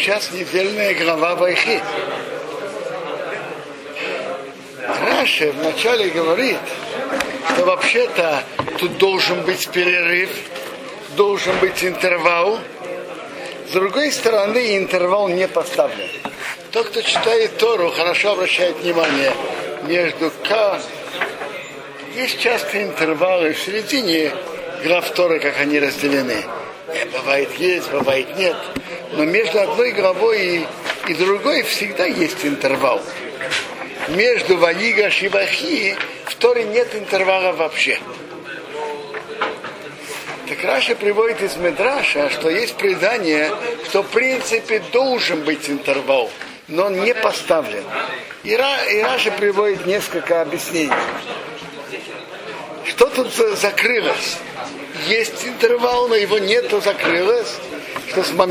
сейчас недельная глава Вайхи. Раши вначале говорит, что вообще-то тут должен быть перерыв, должен быть интервал. С другой стороны, интервал не поставлен. Тот, кто читает Тору, хорошо обращает внимание между К. Есть часто интервалы в середине глав Торы, как они разделены. Э, бывает есть, бывает нет. Но между одной главой и, и другой всегда есть интервал. Между Ваигаш и Ваехи в Торе нет интервала вообще. Так Раши приводит из Мидраша, что есть предание, что в принципе должен быть интервал, но он не поставлен. И, Ра, и Раши приводит несколько объяснений. Что тут закрылось? Есть интервал, но его нету, закрылось. Что.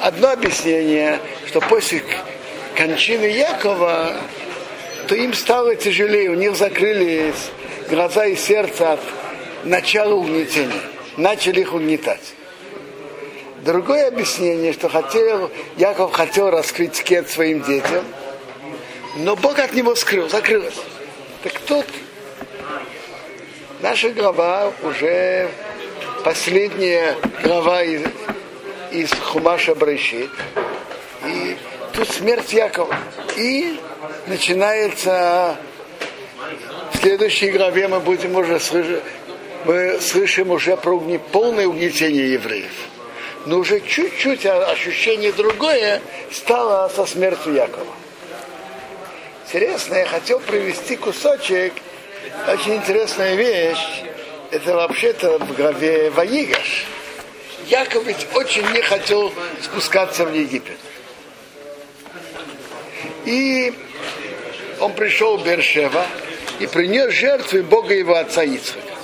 Одно объяснение, что после кончины Якова, то им стало тяжелее, у них закрылись глаза и сердце от начала угнетения начали их угнетать. Другое объяснение, что хотел, Яков хотел раскрыть скет своим детям, но Бог от него скрыл, закрылся. Так тут наша глава уже последняя глава из, Хумаша Брайшит. И тут смерть Якова. И начинается в следующей главе мы будем уже слышать, мы слышим уже про полное угнетение евреев. Но уже чуть-чуть ощущение другое стало со смертью Якова. Интересно, я хотел привести кусочек, очень интересная вещь. Это вообще-то в главе Ваигаш. Яков ведь очень не хотел спускаться в Египет. И он пришел в Бершева и принес жертву Бога его отца Ицхака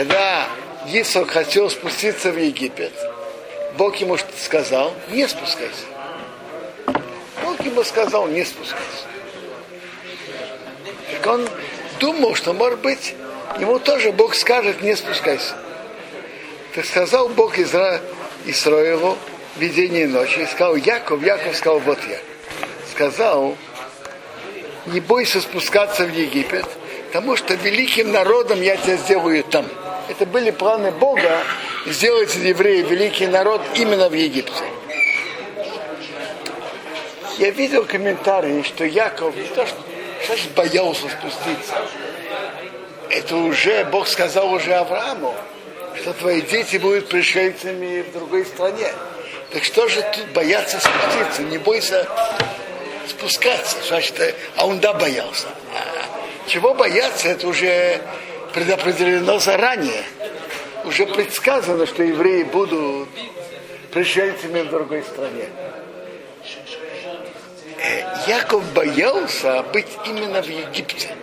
когда Исок хотел спуститься в Египет, Бог ему сказал, не спускайся. Бог ему сказал, не спускайся. Так он думал, что, может быть, ему тоже Бог скажет, не спускайся. Так сказал Бог Изра... Исраилу в видении ночи, и сказал, Яков, Яков сказал, вот я. Сказал, не бойся спускаться в Египет, потому что великим народом я тебя сделаю там. Это были планы Бога сделать из евреев великий народ именно в Египте. Я видел комментарии, что Яков не то, что сейчас боялся спуститься. Это уже, Бог сказал уже Аврааму, что твои дети будут пришельцами в другой стране. Так что же тут бояться спуститься? Не бойся спускаться. Значит, а он да боялся. А чего бояться, это уже предопределено заранее. Уже предсказано, что евреи будут пришельцами в другой стране. Э, Яков боялся быть именно в Египте.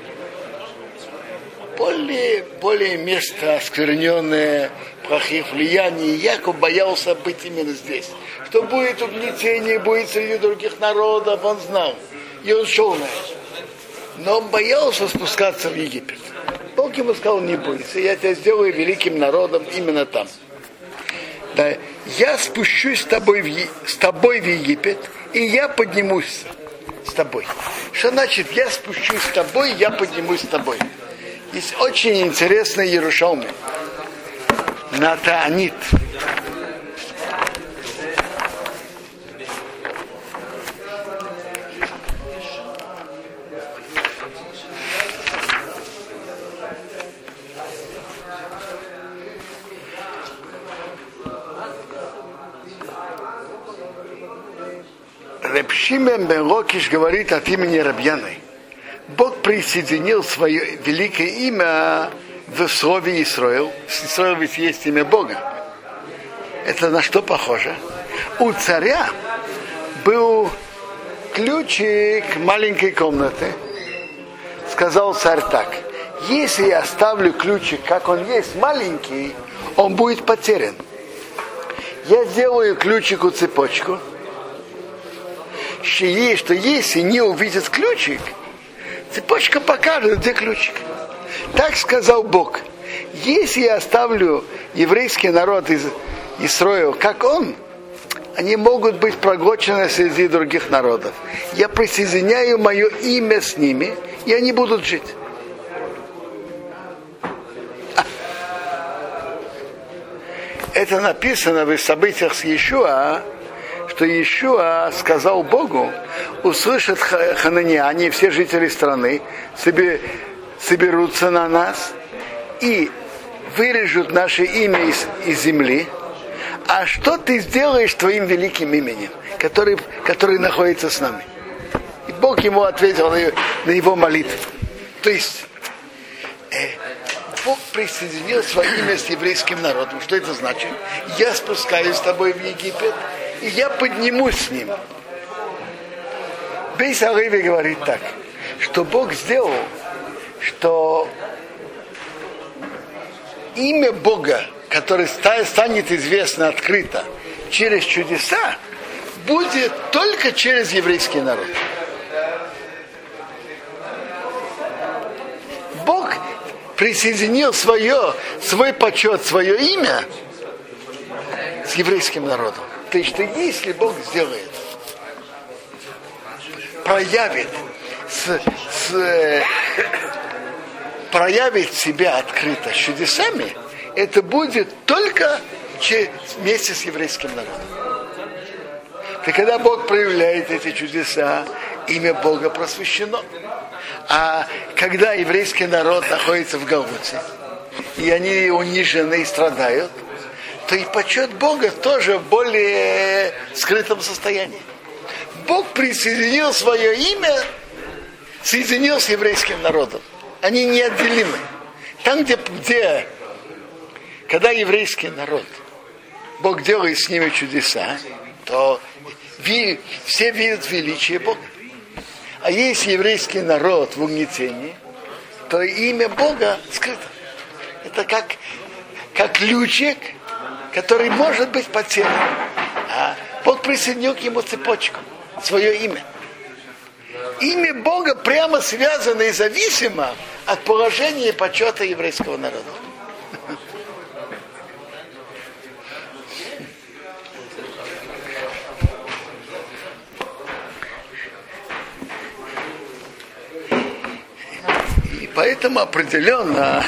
Более, более место оскверненное, плохих влияний. Яков боялся быть именно здесь. Что будет угнетение, будет среди других народов, он знал. И он шел на это. Но он боялся спускаться в Египет. Бог ему сказал, не бойся, я тебя сделаю великим народом именно там. Да, я спущусь с тобой, в, с тобой в Египет, и я поднимусь с тобой. Что значит, я спущусь с тобой, я поднимусь с тобой? Есть очень интересный Ярушалми. Натаанит. Шимен бен Локиш говорит от имени Рабьяны. Бог присоединил свое великое имя в слове Исраил. Исраил ведь есть имя Бога. Это на что похоже? У царя был ключик маленькой комнаты. Сказал царь так. Если я оставлю ключик, как он есть, маленький, он будет потерян. Я сделаю ключику цепочку – что если не увидит ключик, цепочка покажет, где ключик. Так сказал Бог. Если я оставлю еврейский народ из Исроил, как он, они могут быть проглочены среди других народов. Я присоединяю мое имя с ними, и они будут жить. Это написано в событиях с Иешуа, что Иешуа сказал Богу, услышат хананиане, все жители страны, соберутся на нас и вырежут наше имя из, из земли, а что ты сделаешь твоим великим именем, который, который находится с нами? И Бог ему ответил на, на его молитву. То есть э, Бог присоединил свое имя с еврейским народом. Что это значит? Я спускаюсь с тобой в Египет, и я поднимусь с ним. Бейс Алеви говорит так, что Бог сделал, что имя Бога, которое станет известно открыто через чудеса, будет только через еврейский народ. Бог присоединил свое, свой почет, свое имя с еврейским народом. То есть, что если Бог сделает, проявит, с, с, проявит себя открыто чудесами, это будет только вместе с еврейским народом. И когда Бог проявляет эти чудеса, имя Бога просвещено. А когда еврейский народ находится в Галуте, и они унижены и страдают, то и почет Бога тоже в более скрытом состоянии. Бог присоединил свое имя, соединил с еврейским народом. Они неотделимы. Там, где, где когда еврейский народ, Бог делает с ними чудеса, то ви, все видят величие Бога. А если еврейский народ в угнетении, то имя Бога скрыто. Это как, как ключик, который может быть потерян. А Бог присоединил к ему цепочку, свое имя. Имя Бога прямо связано и зависимо от положения и почета еврейского народа. Поэтому определенно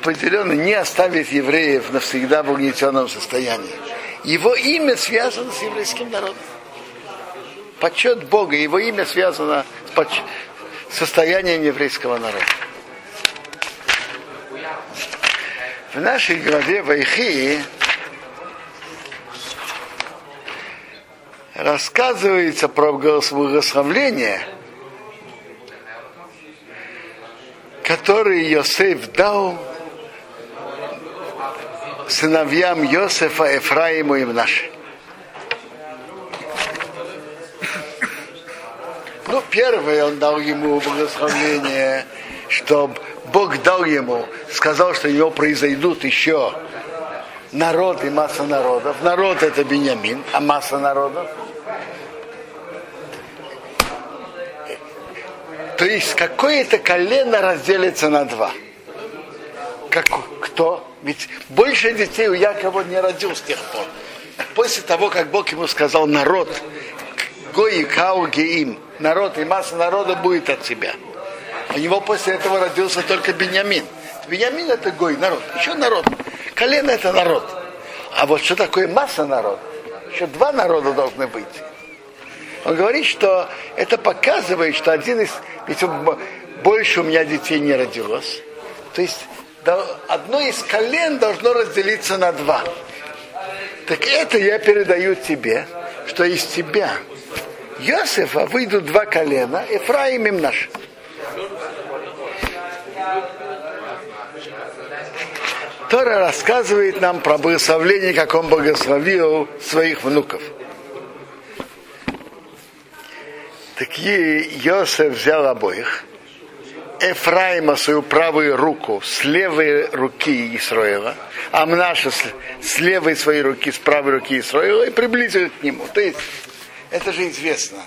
определенно не оставит евреев навсегда в угнетенном состоянии. Его имя связано с еврейским народом. Почет Бога, его имя связано с поч... состоянием еврейского народа. В нашей главе Вайхи рассказывается про благословление – который Йосеф дал сыновьям Йосефа, Ефраиму и Мнаше. Ну, первое, он дал ему благословение, что Бог дал ему, сказал, что у него произойдут еще народ и масса народов. Народ это Бениамин, а масса народов То есть какое-то колено разделится на два. Как, кто? Ведь больше детей у Якова не родил с тех пор. После того, как Бог ему сказал, народ, Гои Кау Геим, народ и масса народа будет от тебя. У него после этого родился только Беньямин. Беньямин это Гой, народ. Еще народ. Колено это народ. А вот что такое масса народа? Еще два народа должны быть. Он говорит, что это показывает, что один из... Ведь больше у меня детей не родилось. То есть одно из колен должно разделиться на два. Так это я передаю тебе, что из тебя, Йосифа, выйдут два колена, Ефраим им наш. Тора рассказывает нам про благословление, как он благословил своих внуков. Так Йосеф взял обоих, Эфраима свою правую руку с левой руки Исроила, а Мнаша с, левой своей руки, с правой руки Исроила и приблизил к нему. То есть, это же известно,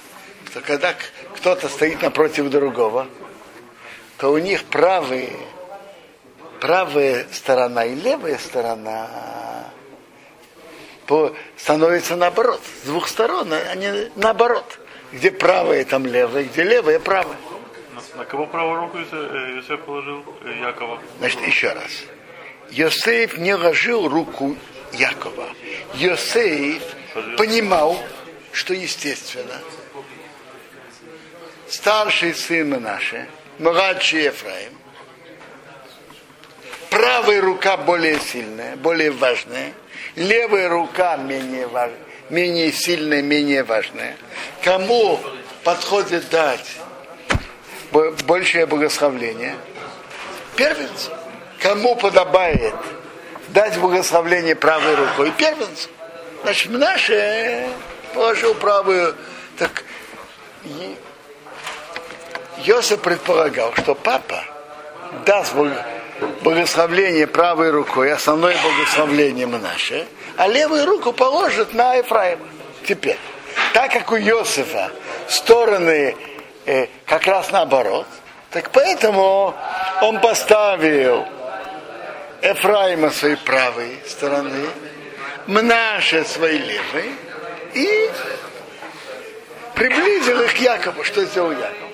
что когда кто-то стоит напротив другого, то у них правые, правая сторона и левая сторона становится наоборот. С двух сторон они наоборот. Где правое, там левое, где левое, правое. На, кого правую руку Иосиф положил? Якова. Значит, еще раз. Йосеф не ложил руку Якова. Йосеф понимал, что естественно. Старший сын наши, младший Ефраим, правая рука более сильная, более важная, левая рука менее важная, менее сильная, менее важная. Кому подходит дать большее благословление? Первенцу. Кому подобает дать благословление правой рукой? Первенцу. Значит, наше положил правую. Так Йосиф предполагал, что папа даст благословление правой рукой, основное благословление наше, а левую руку положит на Ефраима. Теперь, так как у Йосифа стороны э, как раз наоборот, так поэтому он поставил Ефраима своей правой стороны, Мнаше своей левой и приблизил их к Якову. Что сделал Яков?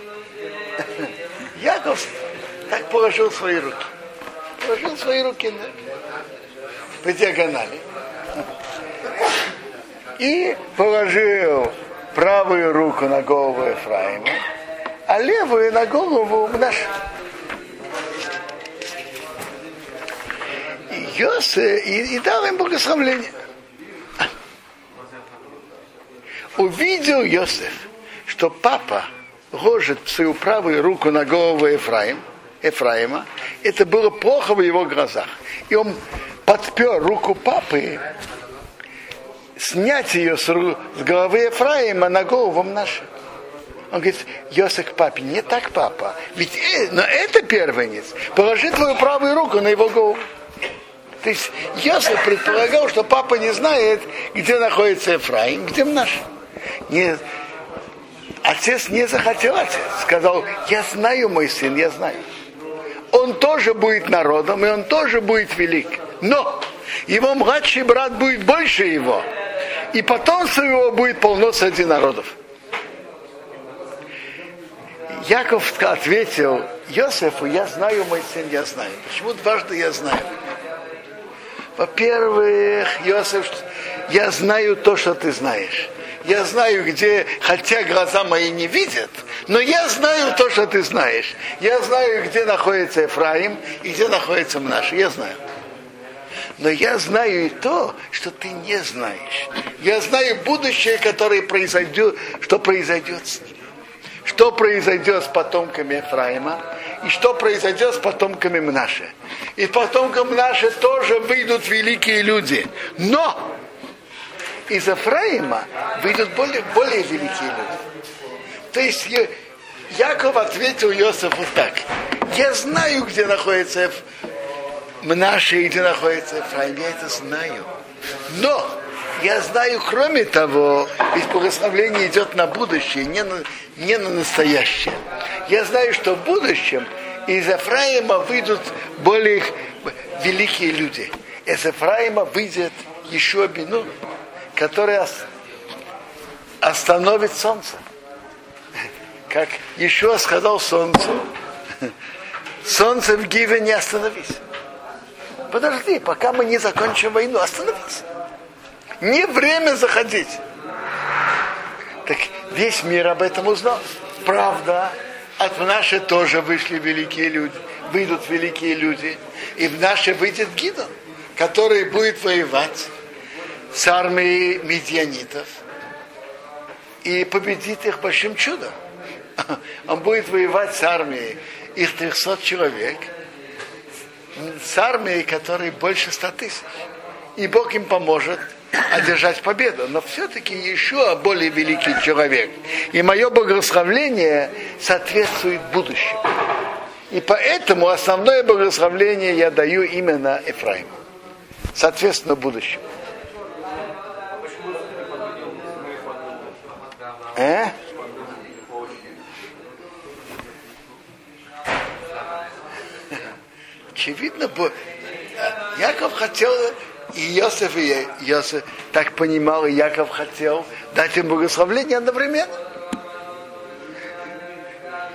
Яков так положил свои руки. Положил свои руки на, по диагонали. И положил правую руку на голову Ефраима, а левую на голову нашу. И, Йосе, и, и дал им благословление. Увидел Йосеф, что папа ложит свою правую руку на голову Ефраим, Ефраима, это было плохо в его глазах. И он подпер руку папы, снять ее с, с головы Ефраима на голову нашу. Он говорит, Йосиф папе, не так, папа. Ведь э, но это первенец. Положи твою правую руку на его голову. То есть Йосиф предполагал, что папа не знает, где находится Ефраим, где наш. Не, отец не захотел, отец сказал, я знаю мой сын, я знаю. Он тоже будет народом, и он тоже будет велик. Но его младший брат будет больше его. И потомство его будет полно среди народов. Яков ответил, Йосифу, я знаю, мой сын, я знаю. Почему дважды я знаю? Во-первых, Йосиф, я знаю то, что ты знаешь. Я знаю, где, хотя глаза мои не видят, но я знаю то, что ты знаешь. Я знаю, где находится Ефраим и где находится Мнаш. Я знаю. Но я знаю и то, что ты не знаешь. Я знаю будущее, которое произойдет, что произойдет с ним что произойдет с потомками Ефраима и что произойдет с потомками Мнаше. И потомкам Мнаше тоже выйдут великие люди. Но из Ефраима выйдут более, более великие люди. То есть Яков ответил Иосифу так. Я знаю, где находится Мнаше и где находится Ефраим. Я это знаю. Но я знаю, кроме того, ведь благословление идет на будущее, не на, не на настоящее. Я знаю, что в будущем из Ефраима выйдут более великие люди. Из Ефраима выйдет еще Бину, который остановит солнце. Как еще сказал солнцу, солнце в Гиве не остановись. Подожди, пока мы не закончим войну, остановись. Не время заходить. Так весь мир об этом узнал. Правда, от нашей тоже вышли великие люди, выйдут великие люди. И в наше выйдет Гидон, который будет воевать с армией медианитов и победит их большим чудом. Он будет воевать с армией их 300 человек, с армией, которой больше 100 тысяч. И Бог им поможет одержать победу. Но все-таки еще более великий человек. И мое благословление соответствует будущему. И поэтому основное благословление я даю именно Ефраиму. Соответственно, будущему. Э? Очевидно, Яков хотел и Йосиф, и Йосиф, так понимал, и Яков хотел дать им благословление одновременно.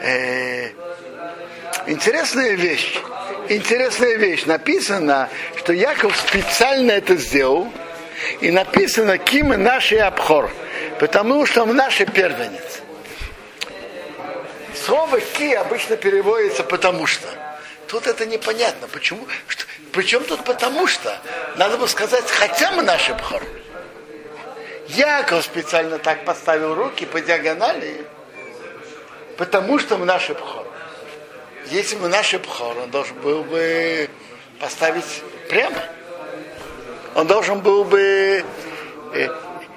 Э, интересная вещь. Интересная вещь. Написано, что Яков специально это сделал, и написано Ким наши обхор, потому что он наш первенец. Слово ки обычно переводится потому что. Тут это непонятно. Почему? Что, причем тут потому что? Надо бы сказать, хотя мы наш обхор. Яков специально так поставил руки по диагонали, потому что мы наш обхор. Если мы наш обхор, он должен был бы поставить прямо он должен был бы, э,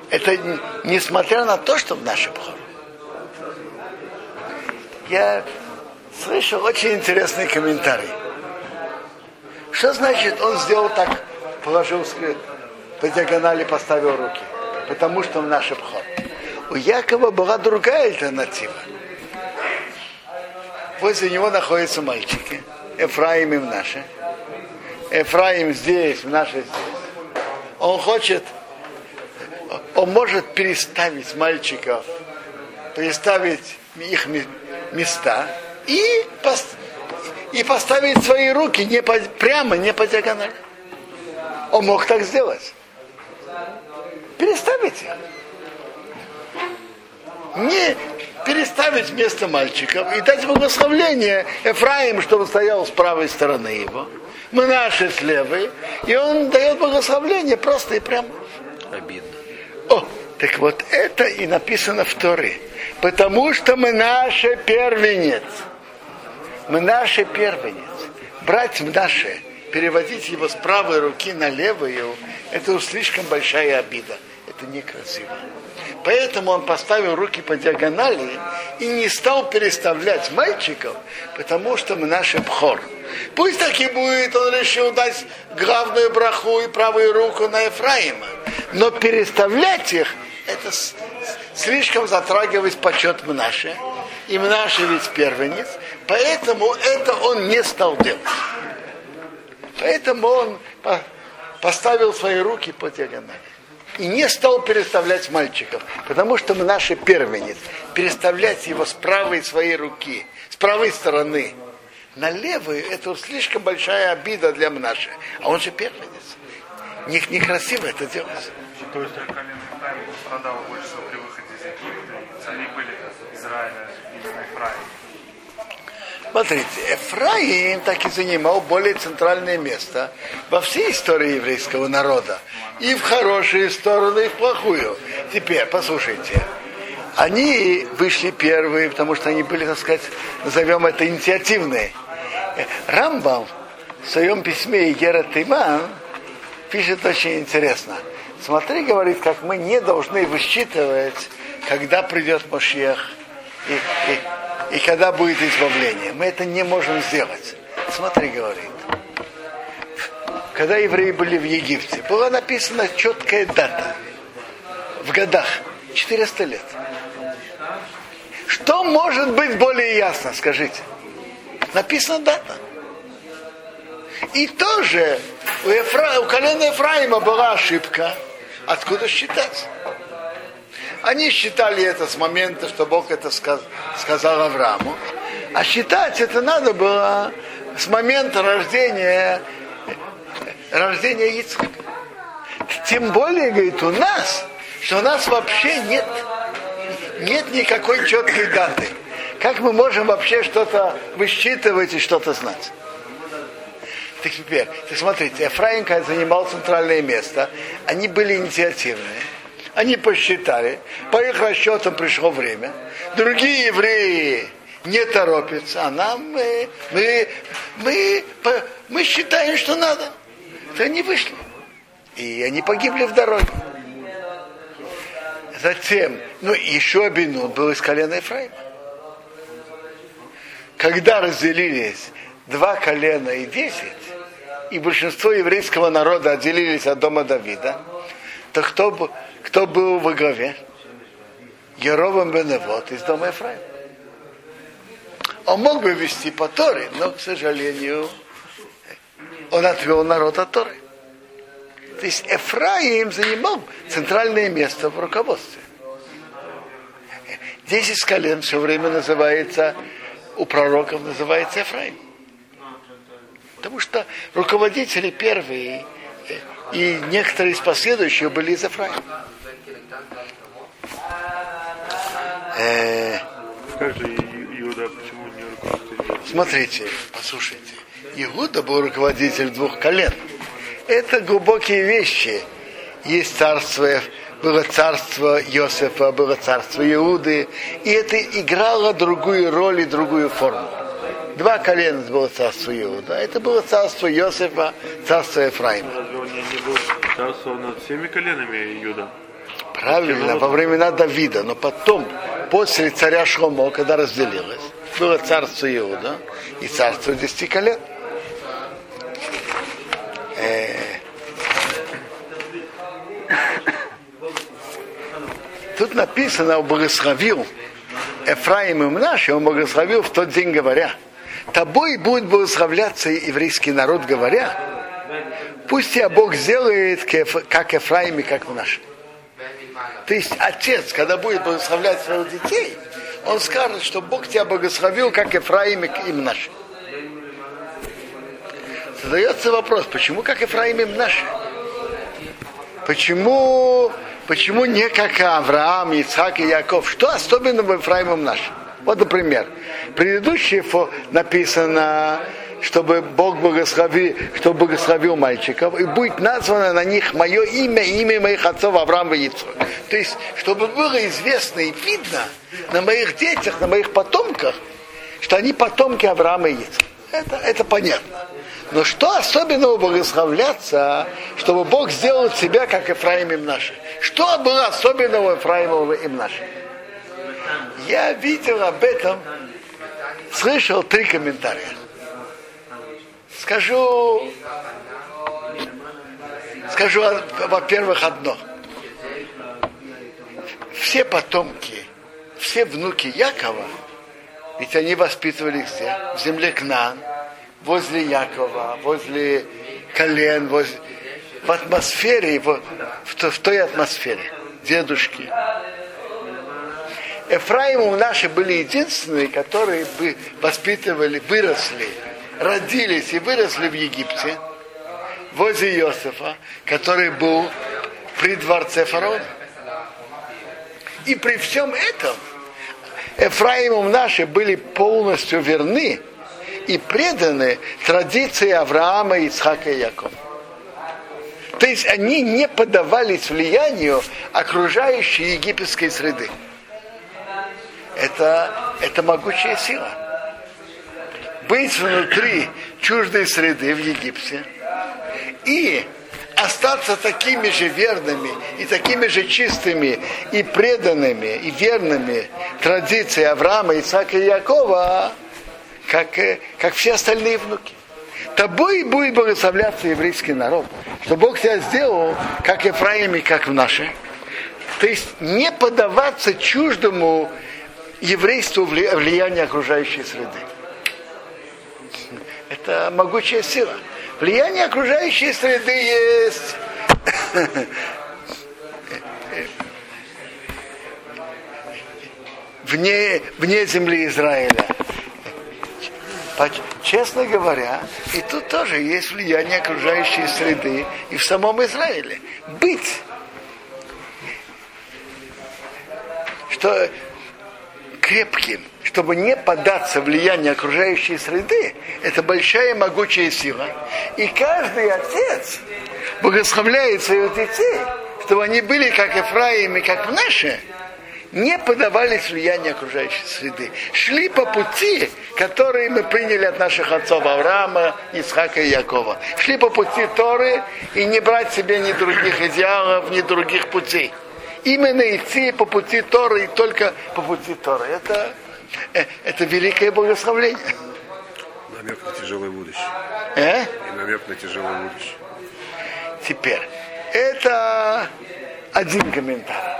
это несмотря на то, что в нашем хоре. Я слышал очень интересный комментарий. Что значит он сделал так, положил по диагонали, поставил руки? Потому что в наш обход. У Якова была другая альтернатива. Возле него находятся мальчики. Эфраим и наши. Эфраим здесь, в нашей здесь он хочет, он может переставить мальчиков, переставить их места и, и поставить свои руки не по, прямо, не по диагонали. Он мог так сделать. Переставить. Не переставить вместо мальчиков и дать благословление Ефраим, чтобы стоял с правой стороны его мы наши с левой, и он дает благословление просто и прям. Обидно. О, так вот это и написано в Торе. Потому что мы наши первенец. Мы наши первенец. Брать наши, переводить его с правой руки на левую, это уж слишком большая обида. Это некрасиво. Поэтому он поставил руки по диагонали и не стал переставлять мальчиков, потому что мы наши бхор. Пусть так и будет, он решил дать главную браху и правую руку на Ефраима. Но переставлять их, это слишком затрагивать почет Мнаше. И Мнаше ведь первенец, поэтому это он не стал делать. Поэтому он поставил свои руки по. И не стал переставлять мальчиков, потому что мы наши первенец. Переставлять его с правой своей руки, с правой стороны на левую, это слишком большая обида для Мнаши. А он же первенец. Не, некрасиво это делать. То есть колено страдало больше при выходе из Египта, цари были Израиля. Смотрите, Эфраим так и занимал более центральное место во всей истории еврейского народа. И в хорошую сторону, и в плохую. Теперь, послушайте, они вышли первые, потому что они были, так сказать, назовем это инициативные. Рамбам в своем письме Игера Тиман пишет очень интересно. Смотри, говорит, как мы не должны высчитывать, когда придет Машех и, и, и когда будет избавление. Мы это не можем сделать. Смотри, говорит. Когда евреи были в Египте, была написана четкая дата. В годах. 400 лет. Что может быть более ясно, скажите? Написана дата. И тоже у, Ефра... у колена Ефраима была ошибка. Откуда считать? Они считали это с момента, что Бог это сказ... сказал Аврааму. А считать это надо было с момента рождения, рождения Ицхака. Тем более, говорит, у нас, что у нас вообще нет, нет никакой четкой даты. Как мы можем вообще что-то высчитывать и что-то знать? Так теперь, так смотрите, Эфраим, занимал центральное место, они были инициативные. Они посчитали, по их расчетам пришло время. Другие евреи не торопятся, а нам мы, мы, мы, мы считаем, что надо. То они вышли. И они погибли в дороге. Затем, ну, еще Бенун был из колена Ефраима когда разделились два колена и десять, и большинство еврейского народа отделились от дома Давида, то кто, кто был во главе? Ерован Беневод из дома Ефраима. Он мог бы вести по Торе, но, к сожалению, он отвел народ от Торы. То есть Эфраим занимал центральное место в руководстве. Десять колен все время называется, у пророков называется Эфраим. Потому что руководители первые и некоторые из последующих были из Эфраима. Э, Как же Иуда, почему не руководитель? Смотрите, послушайте. Иуда был руководитель двух колен. Это глубокие вещи. Есть царство, было царство Иосифа, было царство Иуды. И это играло другую роль и другую форму. Два колена было царство Иуда. Это было царство Иосифа, царство Ефраима. Разве он не, был царствовал над всеми коленами Иуда? Правильно, во времена Давида, но потом, после царя Шломо, когда разделилось, было царство Иуда и царство десяти колен. Э, Тут написано, благословил Эфраим и Мнаш, он благословил в тот день, говоря, тобой будет благословляться еврейский народ, говоря, пусть тебя Бог сделает, как Эфраим и как Мнаш. То есть отец, когда будет благословлять своих детей, он скажет, что Бог тебя благословил, как Ефраим и Мнаш. Задается вопрос, почему как Ефраим и Мнаш? Почему, почему не как Авраам, Ицхак и Яков? Что особенно в Ефраим и Мнаш? Вот, например, предыдущее написано, чтобы Бог благословил, чтобы благословил мальчиков, и будет названо на них мое имя и имя моих отцов Авраама и Ицхак. То есть, чтобы было известно и видно на моих детях, на моих потомках, что они потомки Авраама и Ицхака. Это, это понятно. Но что особенного благословляться, чтобы Бог сделал себя, как Ефраим им наши? Что было особенного Ефраимова им наши? Я видел об этом, слышал три комментария. Скажу, скажу, во-первых, одно. Все потомки, все внуки Якова, ведь они воспитывали их где? В земле Кнаан, возле Якова, возле колен, возле, в атмосфере, в, в, в той атмосфере, дедушки. Эфраиму наши были единственные, которые бы воспитывали, выросли, родились и выросли в Египте, возле Иосифа, который был при дворце фараона. И при всем этом Эфраимом наши были полностью верны и преданы традиции Авраама, Ицхака и Якова. То есть они не поддавались влиянию окружающей египетской среды. Это, это могучая сила. Быть внутри чуждой среды в Египте и остаться такими же верными и такими же чистыми и преданными и верными традиции Авраама, Исаака и Якова, как, как все остальные внуки. Тобой будет благословляться еврейский народ, что Бог тебя сделал, как Ефраим и как в наше. То есть не поддаваться чуждому еврейству влиянию окружающей среды. Это могучая сила. Влияние окружающей среды есть вне, вне земли Израиля. Честно говоря, и тут тоже есть влияние окружающей среды и в самом Израиле. Быть. Что крепким, чтобы не поддаться влиянию окружающей среды, это большая могучая сила. И каждый отец благословляет своих детей, чтобы они были как Ефраим и как наши, не подавались влиянию окружающей среды. Шли по пути, которые мы приняли от наших отцов Авраама, Исхака и Якова. Шли по пути Торы и не брать себе ни других идеалов, ни других путей. Именно идти по пути Торы и только по пути Торы. Это, это великое благословление. Намек на тяжелое будущее. Э? И намек на тяжелое будущее. Теперь, это один комментарий.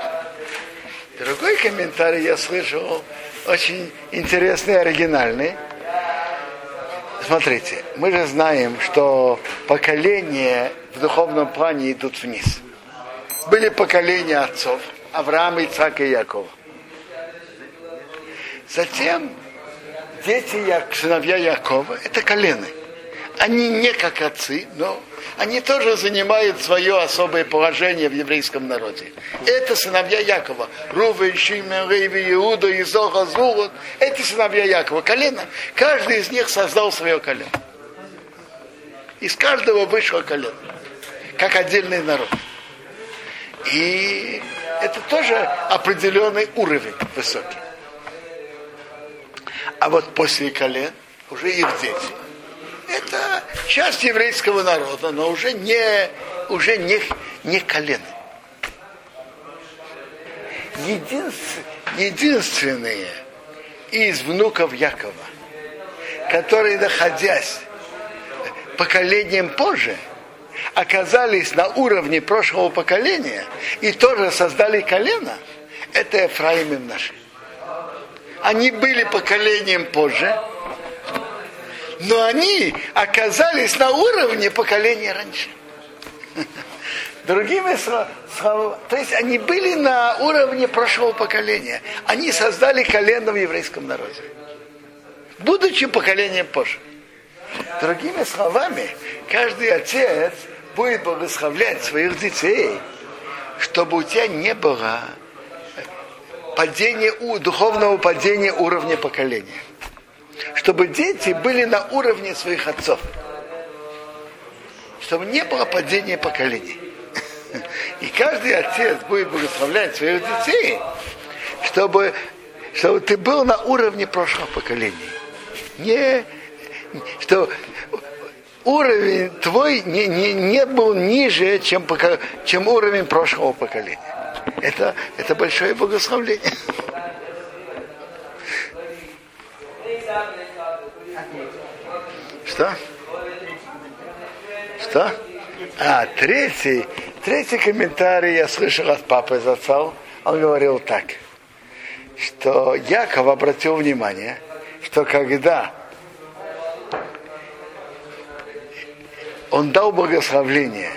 Другой комментарий я слышал, очень интересный, оригинальный. Смотрите, мы же знаем, что поколения в духовном плане идут вниз. Были поколения отцов, Авраама, Ицака и Якова. Затем дети, сыновья Якова, это колены. Они не как отцы, но они тоже занимают свое особое положение в еврейском народе. Это сыновья Якова. Рувы, Шимен, Рейви, Иуда, Изоха, Зулот. Эти сыновья Якова. Колено. Каждый из них создал свое колено. Из каждого вышло колено. Как отдельный народ. И это тоже определенный уровень высокий. А вот после колен уже их дети. Это часть еврейского народа, но уже не, уже не, не колены. единственные из внуков Якова, которые, находясь поколением позже, оказались на уровне прошлого поколения и тоже создали колено, это Ефраим и наши. Они были поколением позже, но они оказались на уровне поколения раньше. Другими словами, то есть они были на уровне прошлого поколения. Они создали колено в еврейском народе. Будучи поколением позже. Другими словами, каждый отец будет благословлять своих детей, чтобы у тебя не было падения, духовного падения уровня поколения. Чтобы дети были на уровне своих отцов. Чтобы не было падения поколений. И каждый отец будет благословлять своих детей, чтобы, чтобы ты был на уровне прошлого поколения. Не, что уровень твой не, не, не был ниже, чем, чем уровень прошлого поколения. Это, это большое благословление. Что? Что? А, третий, третий комментарий я слышал от папы Зацал. Он говорил так, что Яков обратил внимание, что когда он дал благословление,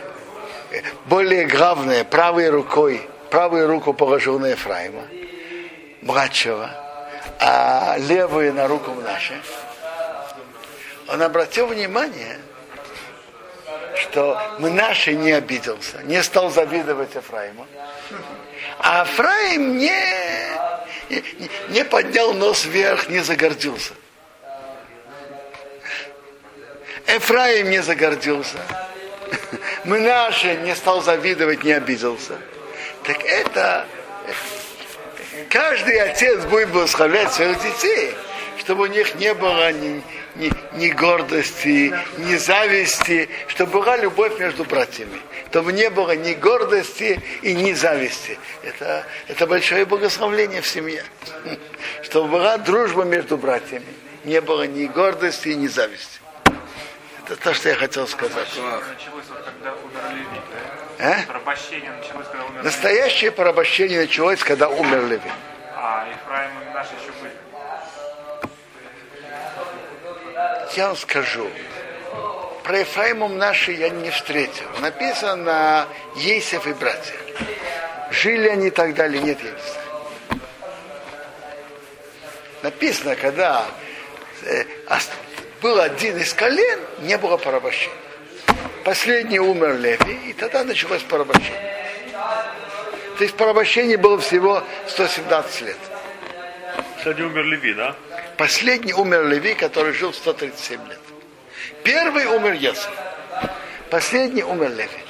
более главное, правой рукой, правую руку положил на Ефраима, младшего, а левую на руку нашу, он обратил внимание, что Мнаши не обиделся, не стал завидовать Ефраиму. А Ефраим не, не, поднял нос вверх, не загордился. Ефраим не загордился. Мнаши не стал завидовать, не обиделся. Так это каждый отец будет благословлять своих детей, чтобы у них не было ни, ни, ни гордости, ни зависти, чтобы была любовь между братьями. Чтобы не было ни гордости и ни зависти. Это, это большое благословление в семье. Чтобы была дружба между братьями. Не было ни гордости, ни зависти. Это то, что я хотел сказать. Началось когда умер Леви, А? Порабощение началось, когда умер Настоящее порабощение началось, когда умер Леви. А Ефраим и наши еще были. Я вам скажу. Про Ефраимом наши я не встретил. Написано Ейсев и братья. Жили они и так далее, нет, я не знаю. Написано, когда э, был один из колен, не было порабощения. Последний умер Леви, и тогда началось порабощение. То есть порабощение было всего 117 лет. Кстати, умер Леви, да? Последний умер Леви, который жил 137 лет. Первый умер Йосиф. Последний умер Леви.